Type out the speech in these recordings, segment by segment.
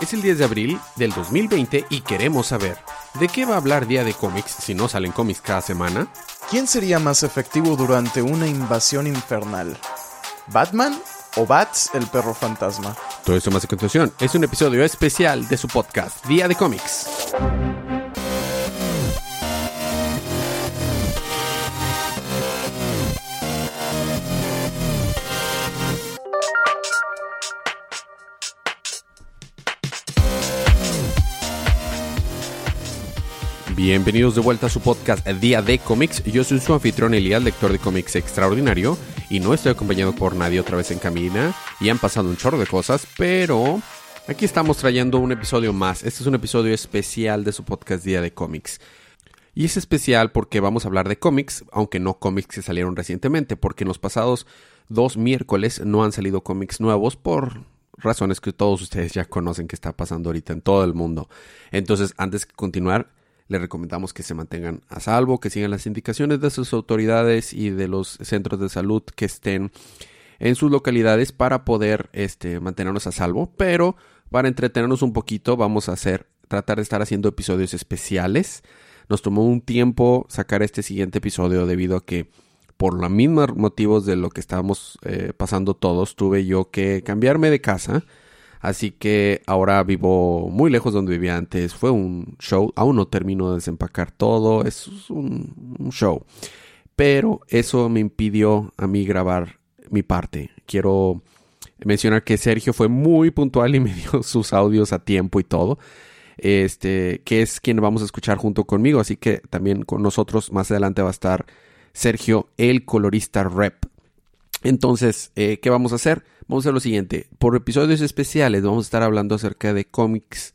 Es el 10 de abril del 2020 y queremos saber, ¿de qué va a hablar Día de Cómics si no salen cómics cada semana? ¿Quién sería más efectivo durante una invasión infernal? ¿Batman o Bats, el perro fantasma? Todo esto más a continuación es un episodio especial de su podcast Día de Cómics. Bienvenidos de vuelta a su podcast Día de Cómics. Yo soy su anfitrión Elías, lector de cómics extraordinario, y no estoy acompañado por nadie otra vez en camina. Y han pasado un chorro de cosas, pero aquí estamos trayendo un episodio más. Este es un episodio especial de su podcast Día de Cómics. Y es especial porque vamos a hablar de cómics, aunque no cómics que salieron recientemente, porque en los pasados dos miércoles no han salido cómics nuevos por razones que todos ustedes ya conocen que está pasando ahorita en todo el mundo. Entonces, antes de continuar, les recomendamos que se mantengan a salvo, que sigan las indicaciones de sus autoridades y de los centros de salud que estén en sus localidades para poder este, mantenernos a salvo. Pero para entretenernos un poquito vamos a hacer, tratar de estar haciendo episodios especiales. Nos tomó un tiempo sacar este siguiente episodio debido a que por los mismos motivos de lo que estábamos eh, pasando todos, tuve yo que cambiarme de casa Así que ahora vivo muy lejos de donde vivía antes. Fue un show. Aún no termino de desempacar todo. Es un, show. Pero eso me impidió a mí grabar mi parte. Quiero mencionar que Sergio fue muy puntual y me dio sus audios a tiempo y todo. Este, que es quien vamos a escuchar junto conmigo. Así que también con nosotros más adelante va a estar Sergio, el colorista rep. Entonces, eh, ¿qué vamos a hacer? Vamos a hacer lo siguiente. Por episodios especiales vamos a estar hablando acerca de cómics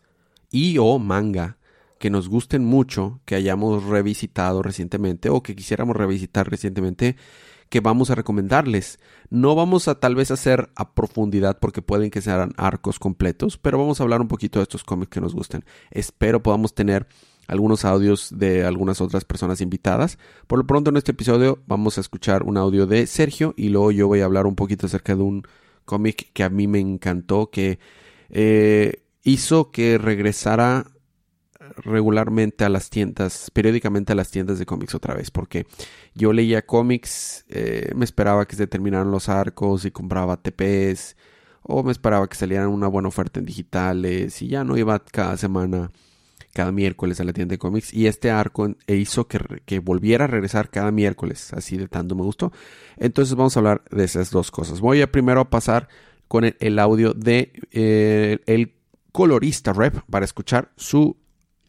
y o manga que nos gusten mucho, que hayamos revisitado recientemente o que quisiéramos revisitar recientemente, que vamos a recomendarles. No vamos a tal vez hacer a profundidad porque pueden que sean arcos completos, pero vamos a hablar un poquito de estos cómics que nos gusten. Espero podamos tener algunos audios de algunas otras personas invitadas. Por lo pronto en este episodio vamos a escuchar un audio de Sergio y luego yo voy a hablar un poquito acerca de un cómic que a mí me encantó, que eh, hizo que regresara regularmente a las tiendas, periódicamente a las tiendas de cómics otra vez, porque yo leía cómics, eh, me esperaba que se terminaran los arcos y compraba TPs, o me esperaba que salieran una buena oferta en digitales y ya no iba cada semana, cada miércoles a la tienda de cómics y este arco hizo que, que volviera a regresar cada miércoles, así de tanto me gustó. Entonces vamos a hablar de esas dos cosas. Voy a primero pasar con el, audio de eh, el colorista rep para escuchar su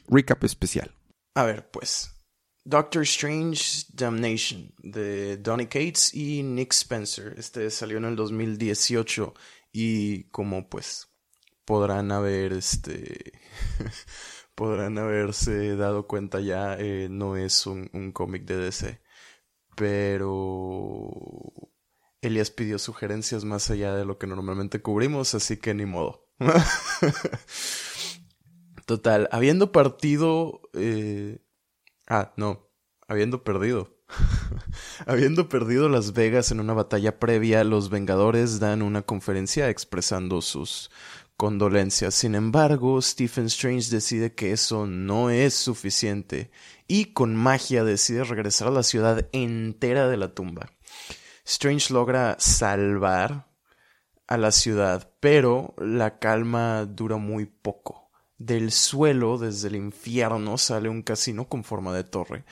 recap especial. A ver, pues. Doctor Strange Damnation de Donny Cates y Nick Spencer. Este salió en el 2018 y como pues podrán haber este podrán haberse dado cuenta ya eh, no es un, cómic de DC pero Elias pidió sugerencias más allá de lo que normalmente cubrimos, así que ni modo. Total, habiendo partido... Eh... Ah, no, habiendo perdido. habiendo perdido Las Vegas en una batalla previa, los Vengadores dan una conferencia expresando sus condolencias. Sin embargo, Stephen Strange decide que eso no es suficiente y con magia decide regresar a la ciudad entera de la tumba. Strange logra salvar a la ciudad, pero la calma dura muy poco. Del suelo, desde el infierno, sale un casino con forma de torre.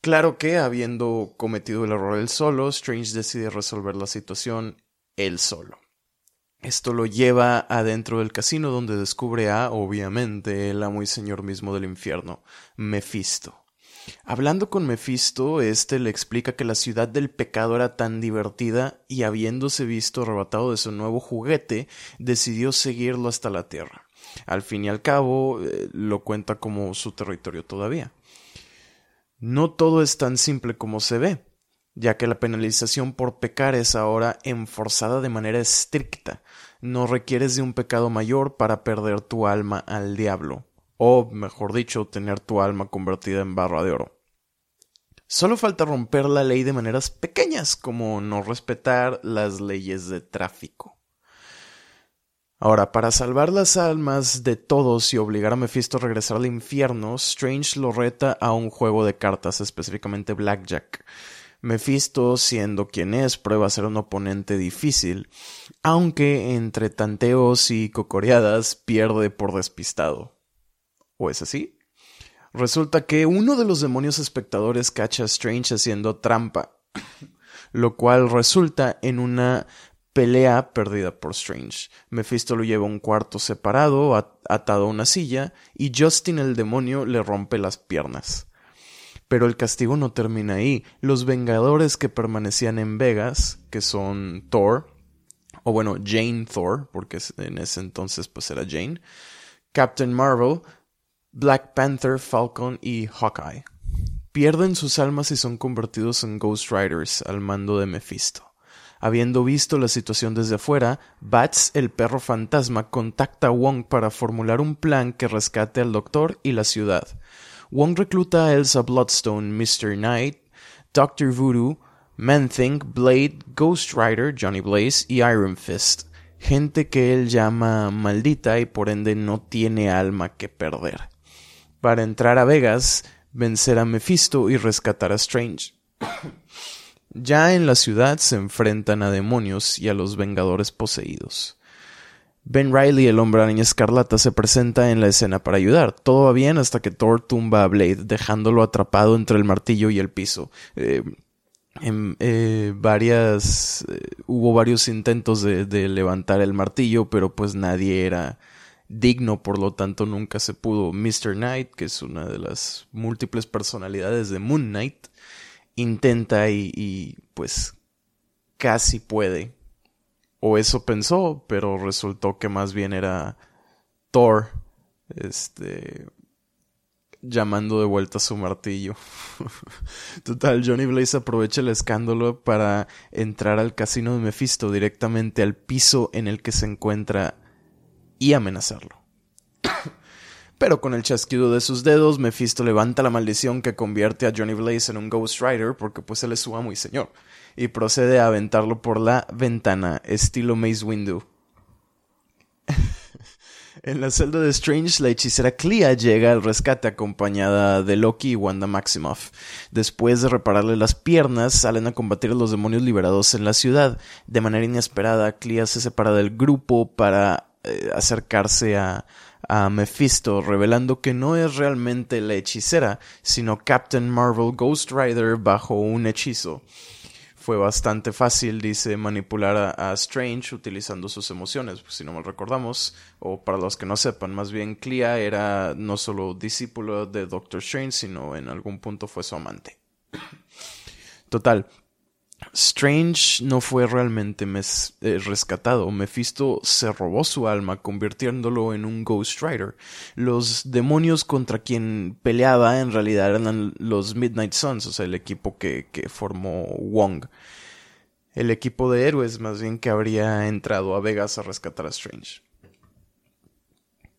Claro que, habiendo cometido el error él solo, Strange decide resolver la situación él solo. Esto lo lleva adentro del casino donde descubre a, obviamente, el amo y señor mismo del infierno, Mephisto. Hablando con Mephisto, éste le explica que la ciudad del pecado era tan divertida y habiéndose visto arrebatado de su nuevo juguete, decidió seguirlo hasta la tierra. Al fin y al cabo, eh, lo cuenta como su territorio todavía. No todo es tan simple como se ve ya que la penalización por pecar es ahora enforzada de manera estricta. No requieres de un pecado mayor para perder tu alma al diablo, o, mejor dicho, tener tu alma convertida en barra de oro. Solo falta romper la ley de maneras pequeñas, como no respetar las leyes de tráfico. Ahora, para salvar las almas de todos y obligar a Mephisto a regresar al infierno, Strange lo reta a un juego de cartas, específicamente Blackjack. Mephisto, siendo quien es, prueba ser un oponente difícil, aunque entre tanteos y cocoreadas pierde por despistado. ¿O es así? Resulta que uno de los demonios espectadores cacha a Strange haciendo trampa, lo cual resulta en una pelea perdida por Strange. Mephisto lo lleva a un cuarto separado, atado a una silla, y Justin el demonio le rompe las piernas. Pero el castigo no termina ahí. Los Vengadores que permanecían en Vegas, que son Thor, o bueno, Jane Thor, porque en ese entonces pues era Jane, Captain Marvel, Black Panther, Falcon y Hawkeye. Pierden sus almas y son convertidos en Ghost Riders al mando de Mephisto. Habiendo visto la situación desde afuera, Bats, el perro fantasma, contacta a Wong para formular un plan que rescate al doctor y la ciudad. Wong recluta a Elsa Bloodstone, Mr. Knight, Doctor Voodoo, Man-Thing, Blade, Ghost Rider, Johnny Blaze y Iron Fist, gente que él llama maldita y por ende no tiene alma que perder. Para entrar a Vegas, vencer a Mephisto y rescatar a Strange. Ya en la ciudad se enfrentan a demonios y a los Vengadores poseídos. Ben Riley, el hombre araña escarlata, se presenta en la escena para ayudar. Todo va bien hasta que Thor tumba a Blade, dejándolo atrapado entre el martillo y el piso. Eh, en, eh, varias eh, hubo varios intentos de, de, levantar el martillo, pero pues nadie era digno, por lo tanto nunca se pudo. Mr. Knight, que es una de las múltiples personalidades de Moon Knight, intenta y, pues casi puede. O eso pensó, pero resultó que más bien era Thor, este, llamando de vuelta su martillo. Total, Johnny Blaze aprovecha el escándalo para entrar al casino de Mephisto directamente al piso en el que se encuentra y amenazarlo. Pero con el chasquido de sus dedos, Mephisto levanta la maldición que convierte a Johnny Blaze en un Ghost Rider, porque pues él es su amo y señor, y procede a aventarlo por la ventana, estilo Maze Windu. en la celda de Strange, la hechicera Clea llega al rescate acompañada de Loki y Wanda Maximoff. Después de repararle las piernas, salen a combatir a los demonios liberados en la ciudad. De manera inesperada, Clea se separa del grupo para eh, acercarse a a Mephisto, revelando que no es realmente la hechicera, sino Captain Marvel Ghost Rider bajo un hechizo. Fue bastante fácil, dice, manipular a, Strange utilizando sus emociones, pues, si no mal recordamos, o para los que no sepan, más bien Clea era no solo discípulo de Doctor Strange, sino en algún punto fue su amante. Total, Strange no fue realmente eh, rescatado. Mephisto se robó su alma, convirtiéndolo en un Ghost Rider. Los demonios contra quien peleaba en realidad eran los Midnight Suns, o sea, el equipo que, que formó Wong. El equipo de héroes, más bien, que habría entrado a Vegas a rescatar a Strange.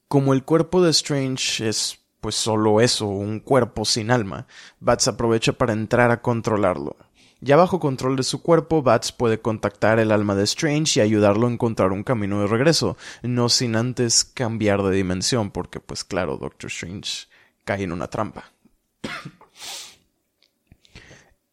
Como el cuerpo de Strange es pues solo eso, un cuerpo sin alma, Bats aprovecha para entrar a controlarlo. Ya bajo control de su cuerpo, Bats puede contactar el alma de Strange y ayudarlo a encontrar un camino de regreso, no sin antes cambiar de dimensión, porque pues claro, Doctor Strange cae en una trampa.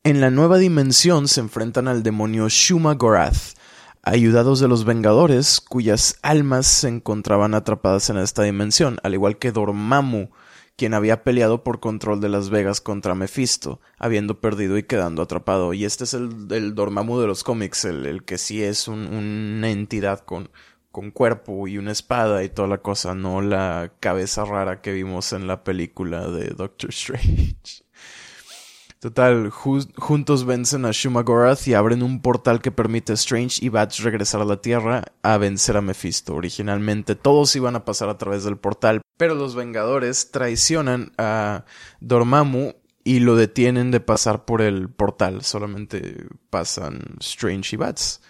en la nueva dimensión se enfrentan al demonio Shuma Gorath, ayudados de los Vengadores, cuyas almas se encontraban atrapadas en esta dimensión, al igual que Dormammu, quien había peleado por control de Las Vegas contra Mephisto, habiendo perdido y quedando atrapado. Y este es el, el Dormammu de los cómics, el, el que sí es una entidad con, con cuerpo y una espada y toda la cosa, no la cabeza rara que vimos en la película de Doctor Strange. Total, juntos vencen a Shumagorath y abren un portal que permite a Strange y Bats regresar a la Tierra a vencer a Mephisto. Originalmente todos iban a pasar a través del portal, pero los Vengadores traicionan a Dormammu y lo detienen de pasar por el portal. Solamente pasan Strange y Bats.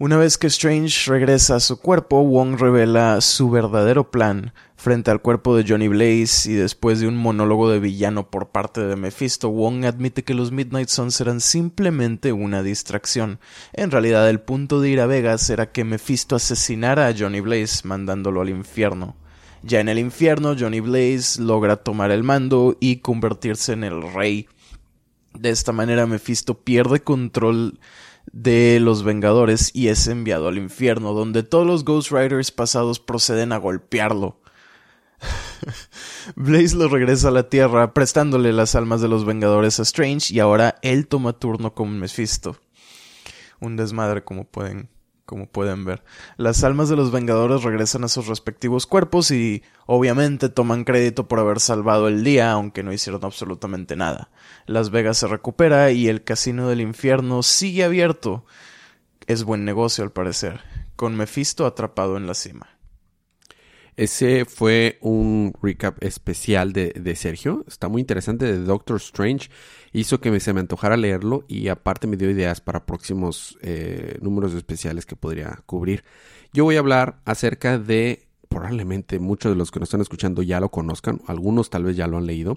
Una vez que Strange regresa a su cuerpo, Wong revela su verdadero plan frente al cuerpo de Johnny Blaze y después de un monólogo de villano por parte de Mephisto, Wong admite que los Midnight Suns eran simplemente una distracción. En realidad el punto de ir a Vegas era que Mephisto asesinara a Johnny Blaze mandándolo al infierno. Ya en el infierno, Johnny Blaze logra tomar el mando y convertirse en el rey. De esta manera Mephisto pierde control de los Vengadores y es enviado al infierno, donde todos los Ghost Riders pasados proceden a golpearlo. Blaze lo regresa a la Tierra, prestándole las almas de los Vengadores a Strange, y ahora él toma turno con Mephisto. Un desmadre, como pueden como pueden ver. Las almas de los Vengadores regresan a sus respectivos cuerpos y obviamente toman crédito por haber salvado el día, aunque no hicieron absolutamente nada. Las Vegas se recupera y el casino del infierno sigue abierto. Es buen negocio al parecer, con Mephisto atrapado en la cima. Ese fue un recap especial de, de, Sergio. Está muy interesante de Doctor Strange. Hizo que me, se me antojara leerlo y aparte me dio ideas para próximos eh, números especiales que podría cubrir. Yo voy a hablar acerca de, probablemente muchos de los que nos están escuchando ya lo conozcan, algunos tal vez ya lo han leído,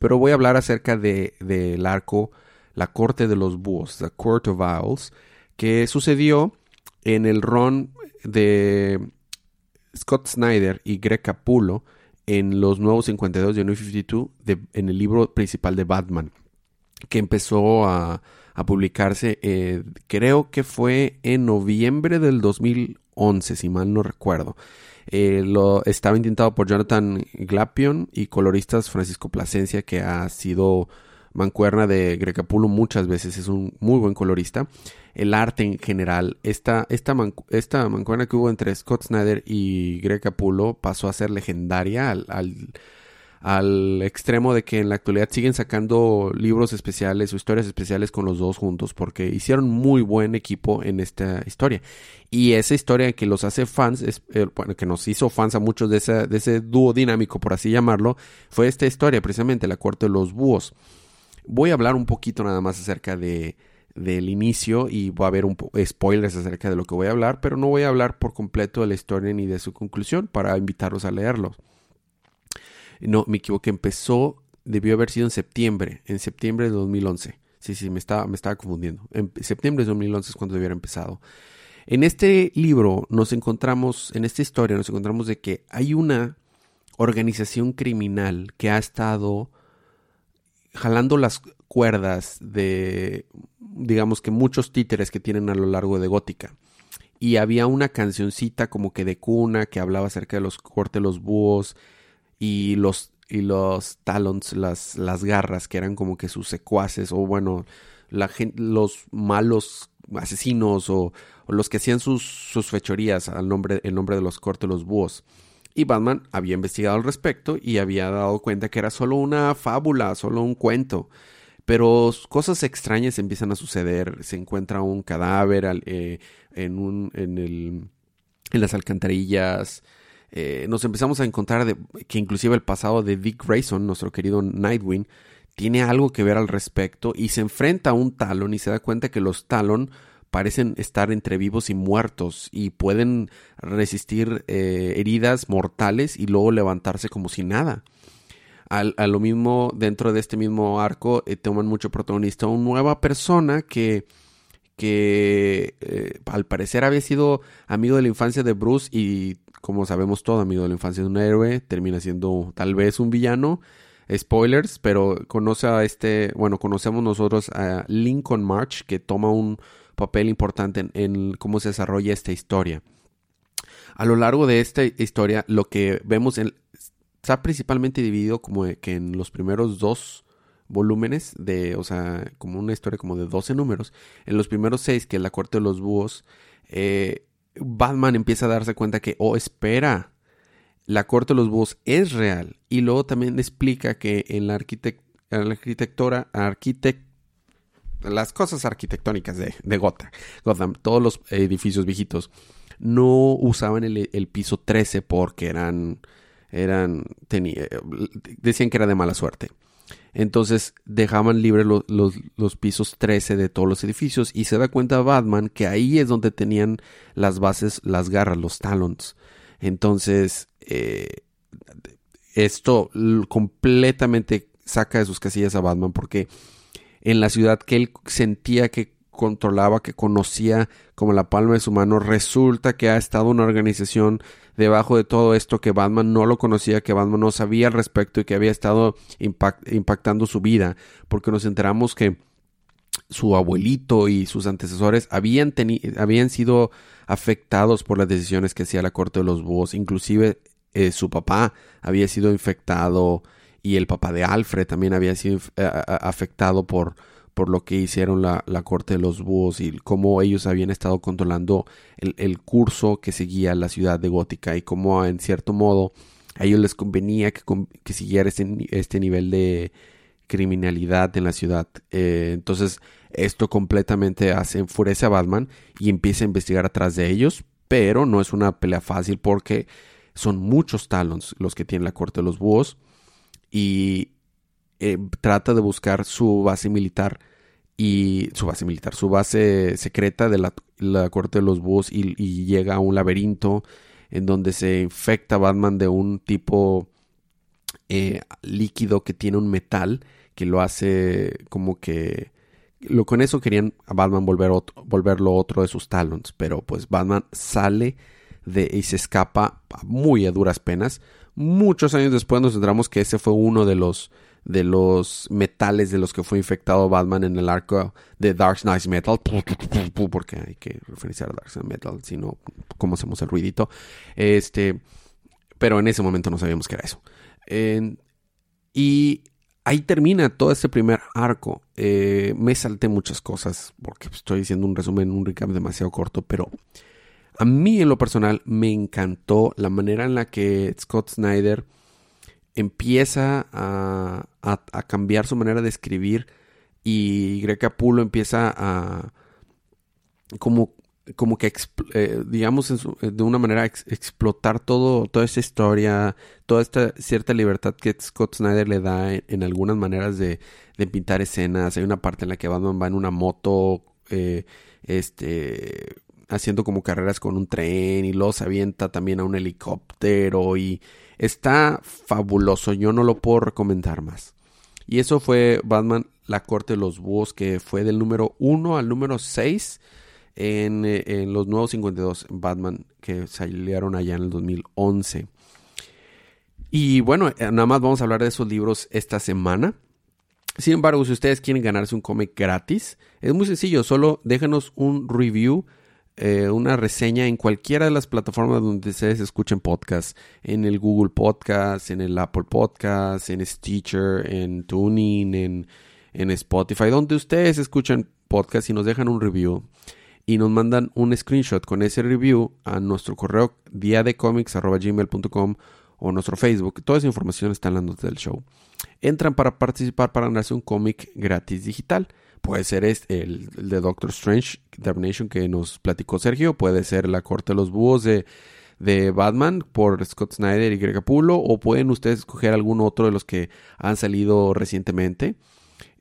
pero voy a hablar acerca del de, arco La Corte de los Búhos, The Court of Owls, que sucedió en el ron de Scott Snyder y Greg Capullo en los nuevos 52 de New 52 en el libro principal de Batman, que empezó a, publicarse, eh, creo que fue en noviembre del 2011, si mal no recuerdo. Eh, lo estaba intentado por Jonathan Glapion y coloristas Francisco Plasencia, que ha sido mancuerna de Greg Capullo muchas veces, es un muy buen colorista el arte en general. Esta, esta, esta mancuerna que hubo entre Scott Snyder y Greg Capullo pasó a ser legendaria al, al, extremo de que en la actualidad siguen sacando libros especiales o historias especiales con los dos juntos porque hicieron muy buen equipo en esta historia. Y esa historia que los hace fans, es, eh, bueno, que nos hizo fans a muchos de, esa, de ese dúo dinámico, por así llamarlo, fue esta historia, precisamente la corte de los búhos. Voy a hablar un poquito nada más acerca de, del inicio y va a haber spoilers acerca de lo que voy a hablar, pero no voy a hablar por completo de la historia ni de su conclusión para invitarlos a leerlo. No, me equivoqué, empezó, debió haber sido en septiembre, en septiembre de 2011. Sí, sí, me estaba, me estaba confundiendo. En septiembre de 2011 es cuando debiera empezado. En este libro nos encontramos, en esta historia nos encontramos de que hay una organización criminal que ha estado jalando las cuerdas de, digamos que muchos títeres que tienen a lo largo de Gótica. Y había una cancioncita como que de cuna que hablaba acerca de los cortes los búhos y los, y los talons, las, las garras que eran como que sus secuaces o bueno, la los malos asesinos o, los que hacían sus, sus fechorías al nombre, en nombre de los cortes los búhos. Y Batman había investigado al respecto y había dado cuenta que era solo una fábula, solo un cuento. Pero cosas extrañas empiezan a suceder. Se encuentra un cadáver eh, en, un, en, el, las alcantarillas. Eh, nos empezamos a encontrar que inclusive el pasado de Dick Grayson, nuestro querido Nightwing, tiene algo que ver al respecto y se enfrenta a un Talon y se da cuenta que los Talon parecen estar entre vivos y muertos y pueden resistir eh, heridas mortales y luego levantarse como si nada a lo mismo, dentro de este mismo arco, eh, toman mucho protagonista una nueva persona que, que eh, al parecer había sido amigo de la infancia de Bruce y como sabemos todo, amigo de la infancia de un héroe, termina siendo tal vez un villano. Spoilers, pero conoce a este, bueno, conocemos nosotros a Lincoln March, que toma un papel importante en, cómo se desarrolla esta historia. A lo largo de esta historia, lo que vemos está principalmente dividido como que en los primeros dos volúmenes de, o sea, como una historia como de 12 números. En los primeros seis, que es la corte de los búhos, eh, Batman empieza a darse cuenta que, oh, espera, la corte de los búhos es real. Y luego también explica que en la, la arquitectura, arquitect las cosas arquitectónicas de, de Gotham, todos los edificios viejitos, no usaban el, el piso 13 porque eran eran, decían que era de mala suerte. Entonces dejaban libres los, pisos 13 de todos los edificios y se da cuenta Batman que ahí es donde tenían las bases, las garras, los talons. Entonces, eh, esto completamente saca de sus casillas a Batman porque en la ciudad que él sentía que controlaba, que conocía como la palma de su mano, resulta que ha estado una organización debajo de todo esto que Batman no lo conocía, que Batman no sabía al respecto y que había estado impactando su vida, porque nos enteramos que su abuelito y sus antecesores habían, habían sido afectados por las decisiones que hacía la corte de los búhos, inclusive eh, su papá había sido infectado y el papá de Alfred también había sido eh, afectado por, por lo que hicieron la, corte de los búhos y cómo ellos habían estado controlando el, curso que seguía la ciudad de Gótica y cómo en cierto modo a ellos les convenía que, que siguiera este, este, nivel de criminalidad en la ciudad. Eh, entonces esto completamente hace, enfurece a Batman y empieza a investigar atrás de ellos, pero no es una pelea fácil porque son muchos talons los que tiene la corte de los búhos y eh, trata de buscar su base militar y su base militar, su base secreta de la, corte de los búhos y, llega a un laberinto en donde se infecta Batman de un tipo eh, líquido que tiene un metal que lo hace como que lo con eso querían a Batman volver volverlo otro de sus talons, pero pues Batman sale de y se escapa muy a duras penas. Muchos años después nos enteramos que ese fue uno de los de los metales de los que fue infectado Batman en el arco de Dark Knight Metal, porque hay que referenciar a Dark Knight Metal, si no, ¿cómo hacemos el ruidito? Este, pero en ese momento no sabíamos que era eso. y ahí termina todo este primer arco. Eh, me salté muchas cosas porque estoy diciendo un resumen, un recap demasiado corto, pero a mí en lo personal me encantó la manera en la que Scott Snyder empieza a, cambiar su manera de escribir y Greg Capullo empieza a como, como que eh, digamos de una manera explotar todo toda esa historia toda esta cierta libertad que Scott Snyder le da en, algunas maneras de, pintar escenas. Hay una parte en la que Batman va en una moto eh, este haciendo como carreras con un tren y luego se avienta también a un helicóptero y Está fabuloso, yo no lo puedo recomendar más. Y eso fue Batman, la corte de los búhos, que fue del número 1 al número 6 en, eh, en, los nuevos 52 Batman que salieron allá en el 2011. Y bueno, eh, nada más vamos a hablar de esos libros esta semana. Sin embargo, si ustedes quieren ganarse un cómic gratis, es muy sencillo, solo déjanos un review eh, una reseña en cualquiera de las plataformas donde ustedes escuchen podcast, en el Google Podcast, en el Apple Podcast, en Stitcher, en Tuning, en, en Spotify, donde ustedes escuchan podcast y nos dejan un review y nos mandan un screenshot con ese review a nuestro correo diadecomics.gmail.com o nuestro Facebook. Toda esa información está en las notas del show. Entran para participar para ganarse un cómic gratis digital. Puede ser este, el, de Doctor Strange, Damnation, que nos platicó Sergio. Puede ser La Corte de los Búhos de, de Batman por Scott Snyder y Greg Capullo. O pueden ustedes escoger algún otro de los que han salido recientemente.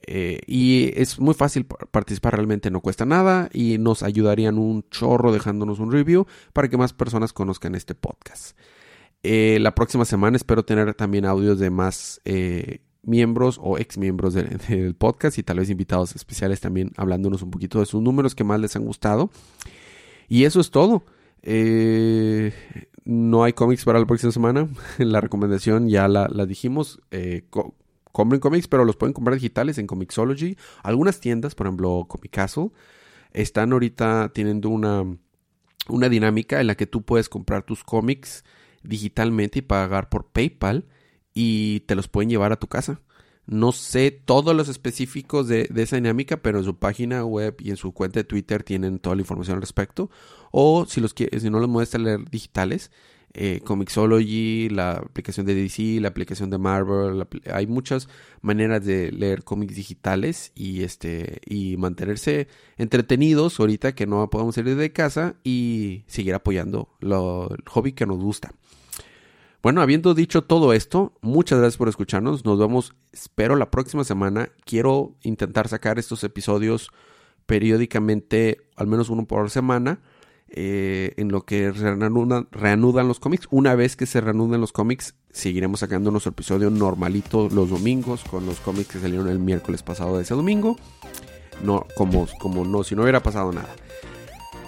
Eh, y es muy fácil participar, realmente no cuesta nada y nos ayudarían un chorro dejándonos un review para que más personas conozcan este podcast. Eh, la próxima semana espero tener también audios de más eh, miembros o ex miembros del podcast y tal vez invitados especiales también hablándonos un poquito de sus números que más les han gustado. Y eso es todo. Eh, no hay cómics para la próxima semana. la recomendación ya la, dijimos. Eh, compren cómics, pero los pueden comprar digitales en Comixology. Algunas tiendas, por ejemplo Comic Castle, están ahorita teniendo una, una dinámica en la que tú puedes comprar tus cómics digitalmente y pagar por PayPal y te los pueden llevar a tu casa. No sé todos los específicos de, esa dinámica, pero en su página web y en su cuenta de Twitter tienen toda la información al respecto. O si, los si no los muestran leer digitales, eh, Comixology, la aplicación de DC, la aplicación de Marvel, hay muchas maneras de leer cómics digitales y este y mantenerse entretenidos ahorita que no podemos salir de casa y seguir apoyando lo, el hobby que nos gusta. Bueno, habiendo dicho todo esto, muchas gracias por escucharnos. Nos vemos, espero, la próxima semana. Quiero intentar sacar estos episodios periódicamente, al menos uno por semana, eh, en lo que reanudan, los cómics. Una vez que se reanuden los cómics, seguiremos sacando nuestro episodio normalito los domingos, con los cómics que salieron el miércoles pasado de ese domingo. No, como, como no, si no hubiera pasado nada.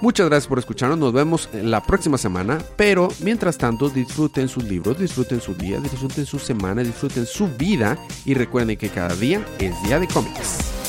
Muchas gracias por escucharnos, nos vemos la próxima semana, pero mientras tanto disfruten sus libros, disfruten su día, disfruten su semana, disfruten su vida y recuerden que cada día es día de cómics.